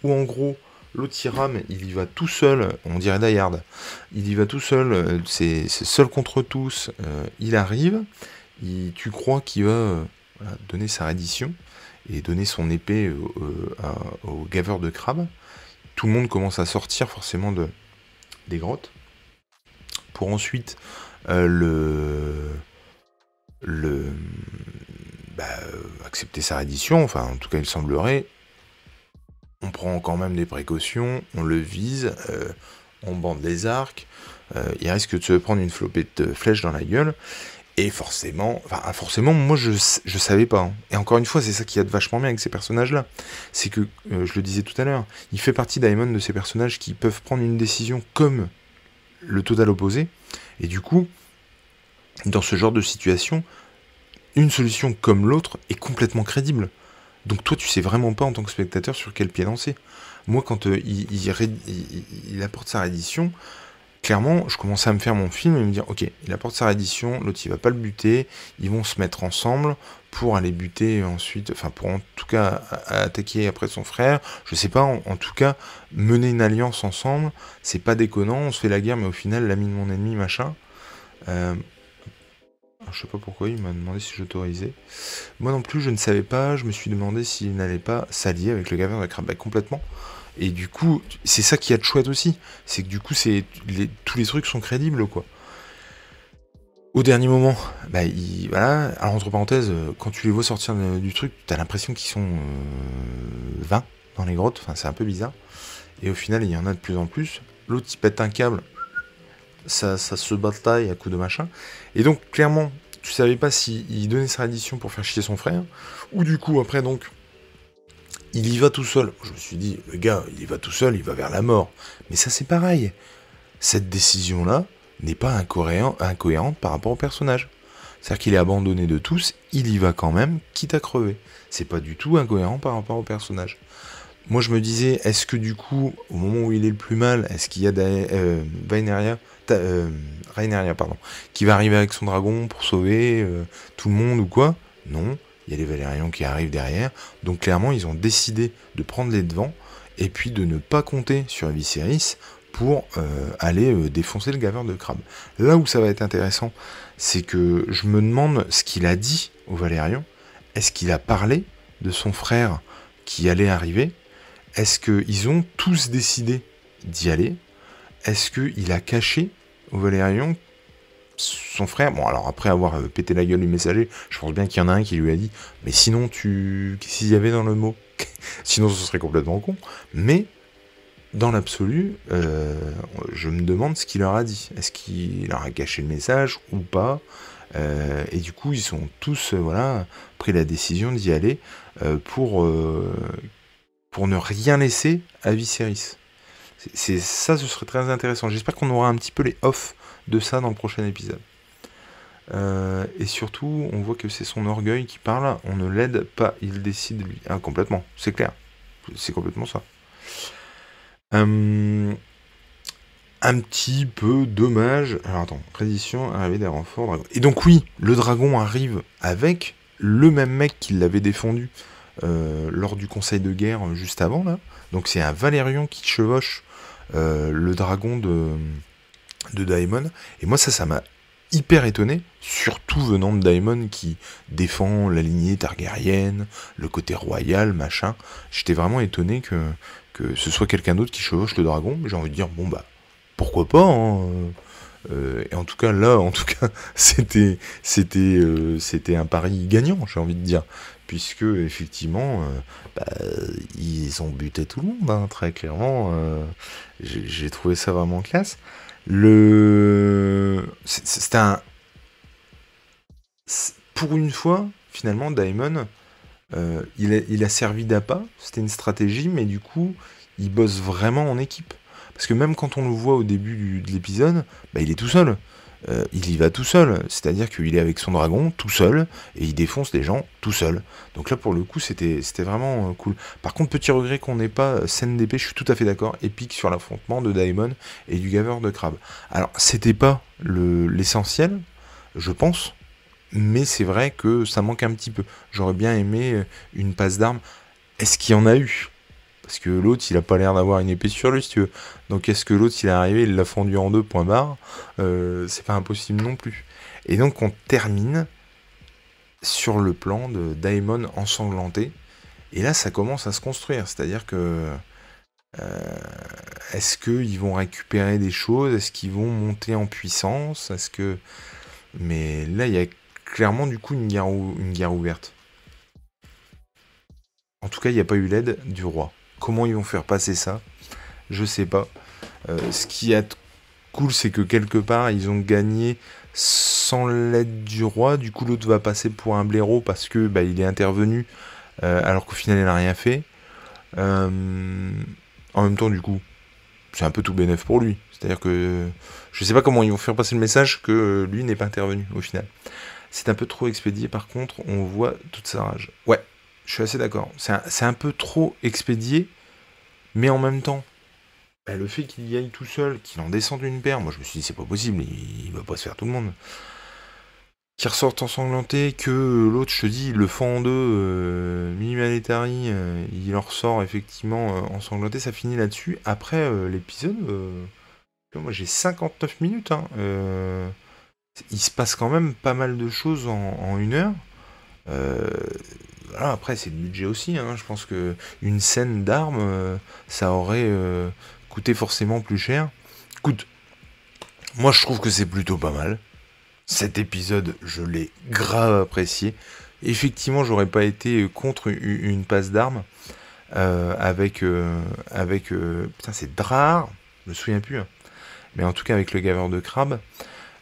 où en gros, l'autre il y va tout seul, on dirait Dayard, il y va tout seul, euh, c'est seul contre tous, euh, il arrive, tu crois qu'il va donner sa reddition et donner son épée au gaveur de crabe. Tout le monde commence à sortir forcément de, des grottes, pour ensuite euh, le, le bah, accepter sa reddition, enfin en tout cas il semblerait. Prend quand même des précautions, on le vise, euh, on bande les arcs, euh, il risque de se prendre une flopée de flèches dans la gueule. Et forcément, enfin forcément, moi je, je savais pas. Hein. Et encore une fois, c'est ça qui a de vachement bien avec ces personnages-là. C'est que, euh, je le disais tout à l'heure, il fait partie d'Aemon de ces personnages qui peuvent prendre une décision comme le total opposé. Et du coup, dans ce genre de situation, une solution comme l'autre est complètement crédible. Donc toi, tu sais vraiment pas en tant que spectateur sur quel pied danser. Moi, quand euh, il, apporte sa réédition, clairement, je commençais à me faire mon film et me dire, ok, il apporte sa reddition, l'autre il va pas le buter, ils vont se mettre ensemble pour aller buter ensuite, enfin pour en tout cas attaquer après son frère, je sais pas, en, tout cas mener une alliance ensemble, c'est pas déconnant, on se fait la guerre, mais au final l'ami de mon ennemi, machin. Euh, je sais pas pourquoi il m'a demandé si j'autorisais. Moi non plus, je ne savais pas. Je me suis demandé s'il n'allait pas s'allier avec le gavin de la complètement. Et du coup, c'est ça qui a de chouette aussi. C'est que du coup, tous les trucs sont crédibles, quoi. Au dernier moment, bah, voilà. Alors, entre parenthèses, quand tu les vois sortir du truc, t'as l'impression qu'ils sont 20 euh, dans les grottes. Enfin, c'est un peu bizarre. Et au final, il y en a de plus en plus. L'autre, il pète un câble. Ça, ça se bataille à coup de machin. Et donc, clairement, tu savais pas s'il donnait sa reddition pour faire chier son frère. Ou du coup, après, donc, il y va tout seul. Je me suis dit, le gars, il y va tout seul, il va vers la mort. Mais ça, c'est pareil. Cette décision-là n'est pas incohérente par rapport au personnage. C'est-à-dire qu'il est abandonné de tous, il y va quand même, quitte à crever. C'est pas du tout incohérent par rapport au personnage. Moi, je me disais, est-ce que du coup, au moment où il est le plus mal, est-ce qu'il y a euh, euh pardon, qui va arriver avec son dragon pour sauver euh, tout le monde ou quoi? Non il y a les Valérians qui arrivent derrière. Donc clairement, ils ont décidé de prendre les devants et puis de ne pas compter sur Viserys pour euh, aller défoncer le gaveur de crabe. Là où ça va être intéressant, c'est que je me demande ce qu'il a dit aux Valérians. Est-ce qu'il a parlé de son frère qui allait arriver? Est-ce qu'ils ont tous décidé d'y aller? Est-ce qu'il a caché aux Valérians son frère, bon alors après avoir euh, pété la gueule du messager, je pense bien qu'il y en a un qui lui a dit, mais sinon tu, qu'est-ce qu'il y avait dans le mot Sinon ce serait complètement con. Mais dans l'absolu, euh, je me demande ce qu'il leur a dit. Est-ce qu'il leur a caché le message ou pas? Euh, Et du coup, ils sont tous, voilà, pris la décision d'y aller pour, pour ne rien laisser à Viserys. Ça, ce serait très intéressant. J'espère qu'on aura un petit peu les off de ça dans le prochain épisode. Euh, et surtout, on voit que c'est son orgueil qui parle. On ne l'aide pas, il décide lui. Ah, complètement, c'est clair. C'est complètement ça. Euh, un petit peu dommage. Alors attends, prédiction, arrivée des renforts. Et donc oui, le dragon arrive avec le même mec qui l'avait défendu euh, lors du conseil de guerre juste avant là. Donc c'est un Valérion qui chevauche le dragon de, de Daemon. Et moi ça, ça m'a hyper étonné, surtout venant de Daemon qui défend la lignée targérienne, le côté royal, machin. J'étais vraiment étonné que, ce soit quelqu'un d'autre qui chevauche le dragon, j'ai envie de dire, bon bah, pourquoi pas, hein euh, et en tout cas là, en tout cas, c'était c'était euh, c'était un pari gagnant, j'ai envie de dire, puisque effectivement, euh, bah, ils ont buté tout le monde, hein, très clairement. j'ai trouvé ça vraiment classe. Le. C'est un. Pour une fois, finalement, Daemon, euh, il, a, il, a, servi d'appât, c'était une stratégie, mais du coup, il bosse vraiment en équipe. Parce que même quand on le voit au début de l'épisode, bah, il est tout seul. Euh, il y va tout seul. C'est-à-dire qu'il est avec son dragon tout seul et il défonce les gens tout seul. Donc là, pour le coup, c'était vraiment euh, cool. Par contre, petit regret qu'on n'ait pas euh, scène d'épée, je suis tout à fait d'accord, épique sur l'affrontement de Daemon et du gaveur de crabe. Alors, c'était pas l'essentiel, je pense, mais c'est vrai que ça manque un petit peu. J'aurais bien aimé une passe d'armes. Est-ce qu'il y en a eu? Parce que l'autre, il a pas l'air d'avoir une épée sur lui, si tu veux. Donc est-ce que l'autre, il est arrivé, il l'a fondu en deux, point barre euh, C'est pas impossible non plus. Et donc on termine sur le plan de Daemon ensanglanté. Et là, ça commence à se construire. C'est-à-dire que... Euh, est-ce qu'ils vont récupérer des choses? Est-ce qu'ils vont monter en puissance? Est-ce que... Mais là, il y a clairement du coup une guerre ouverte. En tout cas, il n'y a pas eu l'aide du roi. Comment ils vont faire passer ça Je sais pas. Euh, ce qui est cool, c'est que quelque part, ils ont gagné sans l'aide du roi. Du coup, l'autre va passer pour un blaireau parce que bah, il est intervenu euh, alors qu'au final, il n'a rien fait. Euh, en même temps, du coup, c'est un peu tout bénéf pour lui. C'est-à-dire que je sais pas comment ils vont faire passer le message que lui n'est pas intervenu au final. C'est un peu trop expédié, par contre, on voit toute sa rage. Ouais, je suis assez d'accord. C'est un, peu trop expédié, mais en même temps, bah, le fait qu'il y aille tout seul, qu'il en descende une paire, moi je me suis dit c'est pas possible, il, va pas se faire tout le monde. Qu'il ressorte ensanglanté, que l'autre, je te dis, le fend en deux, euh, euh il en ressort effectivement euh, ensanglanté, ça finit là-dessus. Après euh, l'épisode, moi j'ai 59 minutes, hein, il se passe quand même pas mal de choses en une heure après, c'est le budget aussi. Hein. Je pense que une scène d'armes, euh, ça aurait euh, coûté forcément plus cher. Écoute, moi je trouve que c'est plutôt pas mal. Cet épisode, je l'ai grave apprécié. Effectivement, j'aurais pas été contre une, passe d'armes euh, avec avec putain c'est Drar, je me souviens plus. Hein. Mais en tout cas avec le gaveur de crabe.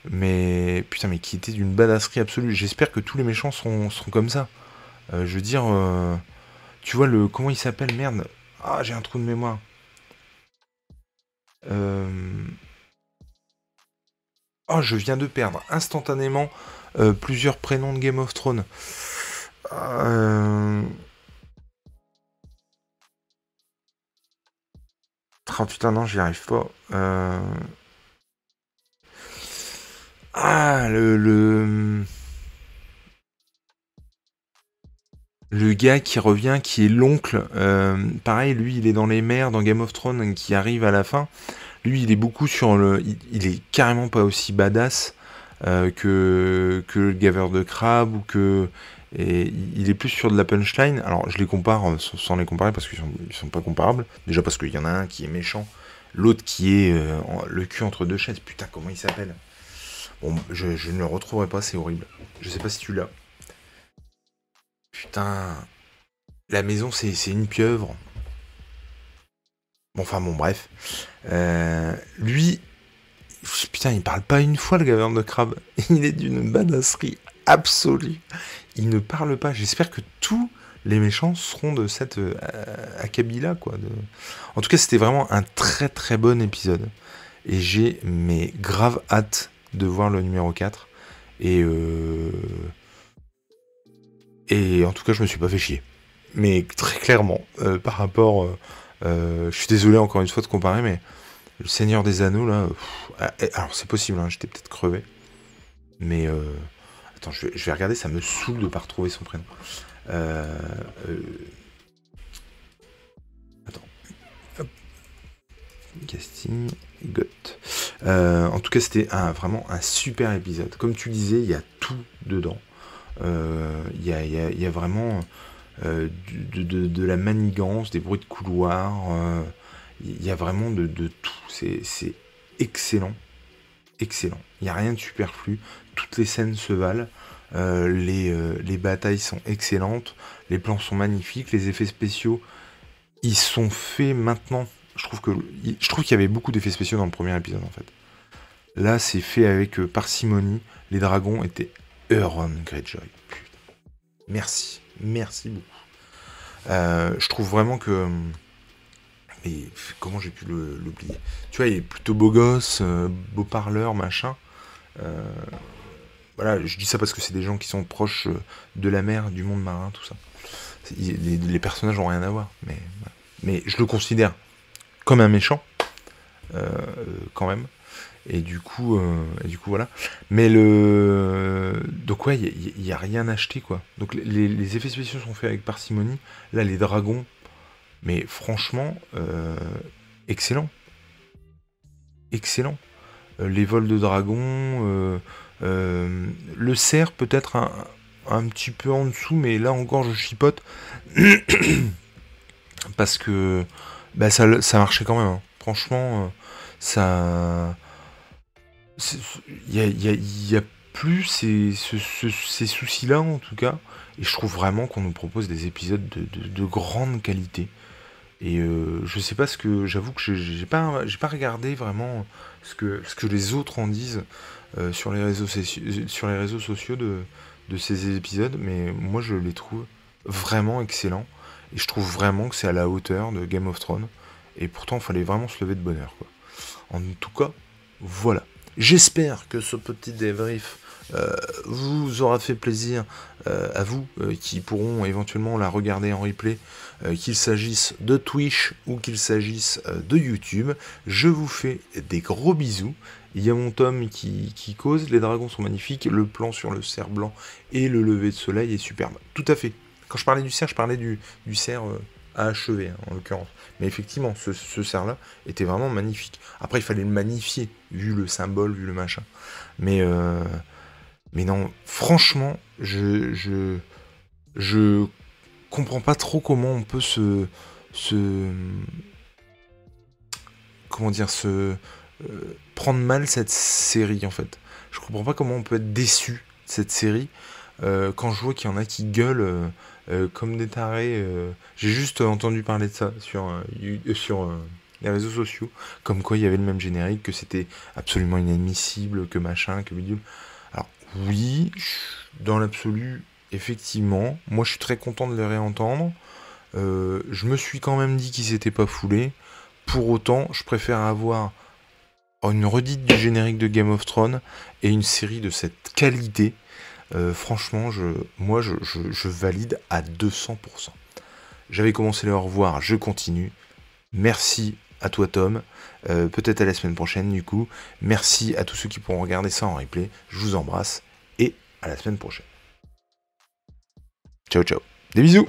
Mais putain, mais qui était d'une badasserie absolue. J'espère que tous les méchants seront, seront comme ça. Euh, je veux dire, euh, tu vois le comment il s'appelle merde. Ah, j'ai un trou de mémoire. Euh, oh, je viens de perdre instantanément plusieurs prénoms de Game of Thrones. Oh putain, non, j'y arrive pas. Ah, le... Le gars qui revient, qui est l'oncle, euh, pareil, lui, il est dans les mers, dans Game of Thrones, qui arrive à la fin. Lui, il est beaucoup sur le. Il, est carrément pas aussi badass euh, que, que le gaveur de crabe ou que. Il est plus sur de la punchline. Alors, je les compare euh, sans les comparer parce qu'ils sont, sont pas comparables. Déjà parce qu'il y en a un qui est méchant, l'autre qui est le cul entre deux chaises. Putain, comment il s'appelle? Bon, je, je ne le retrouverai pas, c'est horrible. Je sais pas si tu l'as. Putain. La maison, c'est une pieuvre. Bon, enfin bon, bref. Euh, lui, putain, il parle pas une fois le gaverne de crabe. Il est d'une badasserie absolue. Il ne parle pas. J'espère que tous les méchants seront de cette euh, quoi. En tout cas, c'était vraiment un très très bon épisode. Et j'ai mes grave hâte de voir le numéro 4. Et euh... Et en tout cas, je me suis pas fait chier. Mais très clairement, euh, par rapport. Euh, euh, je suis désolé encore une fois de comparer, mais le Seigneur des Anneaux, là. Ah, eh, alors, c'est possible, hein, j'étais peut-être crevé. Mais. Attends, je vais, regarder, ça me saoule de pas retrouver son prénom. Attends. Casting. Got. en tout cas, c'était vraiment un super épisode. Comme tu disais, il y a tout dedans. Euh, il y, a, vraiment euh, de, la manigance, des bruits de couloir. Il y a vraiment de, tout. C'est excellent. Excellent. Il n'y a rien de superflu. Toutes les scènes se valent. Euh, les, batailles sont excellentes. Les plans sont magnifiques. Les effets spéciaux, ils sont faits maintenant. Je trouve que je qu'il y avait beaucoup d'effets spéciaux dans le premier épisode en fait. Là, c'est fait avec parcimonie. Les dragons étaient Euron Greyjoy. Merci. Merci beaucoup. Euh, je trouve vraiment que. Mais comment j'ai pu l'oublier? Tu vois, il est plutôt beau gosse, euh, beau parleur, machin. Euh, voilà, je dis ça parce que c'est des gens qui sont proches de la mer, du monde marin, tout ça. Les, personnages n'ont rien à voir, mais je le considère comme un méchant, quand même. Et du coup, euh, du coup voilà. Mais le. Donc, ouais, il n'y a, rien acheté, quoi. Donc, les, effets spéciaux sont faits avec parcimonie. Là, les dragons, mais franchement, euh, excellent. Excellent. Euh, les vols de dragons. le cerf, peut-être un, un, petit peu en dessous, mais là encore, je chipote. Parce que bah, ça, ça marchait quand même. Hein. Franchement, ça il y a, plus ces, soucis-là, en tout cas. Et je trouve vraiment qu'on nous propose des épisodes de, grande qualité. Et euh, je sais pas ce que. J'avoue que j'ai pas, pas regardé vraiment ce que, ce que les autres en disent euh, sur, les réseaux, sur les réseaux sociaux de, de ces épisodes, mais moi je les trouve vraiment excellents. Et je trouve vraiment que c'est à la hauteur de Game of Thrones. Et pourtant, il fallait vraiment se lever de bonheur. Quoi. En tout cas, voilà. J'espère que ce petit débrief euh, vous aura fait plaisir euh, à vous euh, qui pourront éventuellement la regarder en replay, qu'il s'agisse de Twitch ou qu'il s'agisse de YouTube. Je vous fais des gros bisous. Il y a mon tome qui, cause, les dragons sont magnifiques, le plan sur le cerf blanc et le lever de soleil est superbe. Tout à fait. Quand je parlais du cerf, je parlais du cerf à achever, hein, en l'occurrence. Mais effectivement, ce, cerf-là était vraiment magnifique. Après, il fallait le magnifier, vu le symbole, vu le machin. Mais, euh, mais non, franchement, je, je, je comprends pas trop comment on peut se. se comment dire, se. Euh, prendre mal cette série, en fait. Je comprends pas comment on peut être déçu de cette série. Euh, quand je vois qu'il y en a qui gueulent euh, comme des tarés. Euh, j'ai juste entendu parler de ça sur, euh, sur les réseaux sociaux, comme quoi il y avait le même générique, que c'était absolument inadmissible, que machin, que bidule. Alors oui, dans l'absolu, effectivement, moi je suis très content de les réentendre. je me suis quand même dit qu'ils s'étaient pas foulés. Pour autant, je préfère avoir une redite du générique de Game of Thrones et une série de cette qualité euh, franchement, moi, je, valide à 200%. J'avais commencé le revoir, je continue. Merci à toi, Tom. Euh, peut-être à la semaine prochaine, du coup. Merci à tous ceux qui pourront regarder ça en replay. Je vous embrasse et à la semaine prochaine. Ciao, ciao. Des bisous